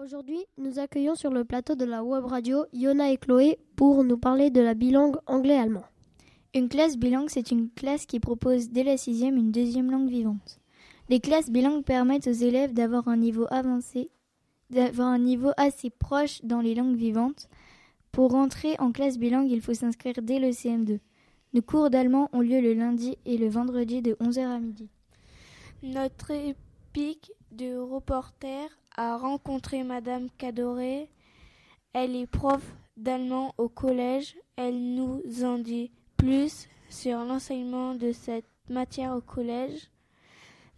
Aujourd'hui, nous accueillons sur le plateau de la web radio Yona et Chloé pour nous parler de la bilangue anglais-allemand. Une classe bilingue, c'est une classe qui propose dès la sixième une deuxième langue vivante. Les classes bilingues permettent aux élèves d'avoir un niveau avancé, d'avoir un niveau assez proche dans les langues vivantes. Pour rentrer en classe bilingue, il faut s'inscrire dès le CM2. Nos cours d'allemand ont lieu le lundi et le vendredi de 11h à midi. Notre épique de reporter a rencontré Madame Cadoré. Elle est prof d'allemand au collège. Elle nous en dit plus sur l'enseignement de cette matière au collège.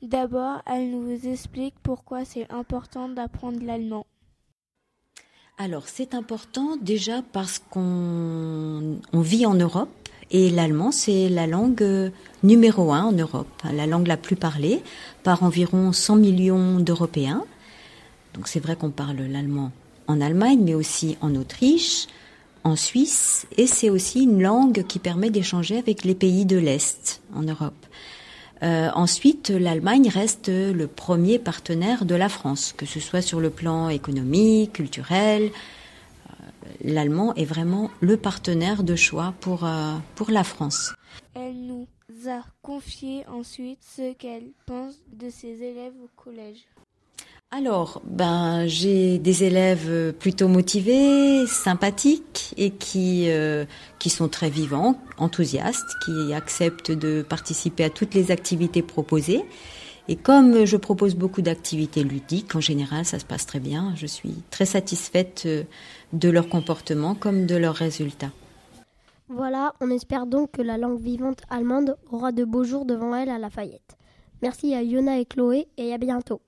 D'abord, elle nous explique pourquoi c'est important d'apprendre l'allemand. Alors, c'est important déjà parce qu'on vit en Europe et l'allemand, c'est la langue euh, numéro un en Europe, hein, la langue la plus parlée par environ 100 millions d'Européens. Donc c'est vrai qu'on parle l'allemand en Allemagne, mais aussi en Autriche, en Suisse, et c'est aussi une langue qui permet d'échanger avec les pays de l'Est en Europe. Euh, ensuite, l'Allemagne reste le premier partenaire de la France, que ce soit sur le plan économique, culturel. L'allemand est vraiment le partenaire de choix pour, euh, pour la France. Elle nous a confié ensuite ce qu'elle pense de ses élèves au collège. Alors, ben, j'ai des élèves plutôt motivés, sympathiques et qui euh, qui sont très vivants, enthousiastes, qui acceptent de participer à toutes les activités proposées. Et comme je propose beaucoup d'activités ludiques, en général, ça se passe très bien. Je suis très satisfaite euh, de leur comportement comme de leurs résultats. Voilà, on espère donc que la langue vivante allemande aura de beaux jours devant elle à Lafayette. Merci à Yona et Chloé et à bientôt.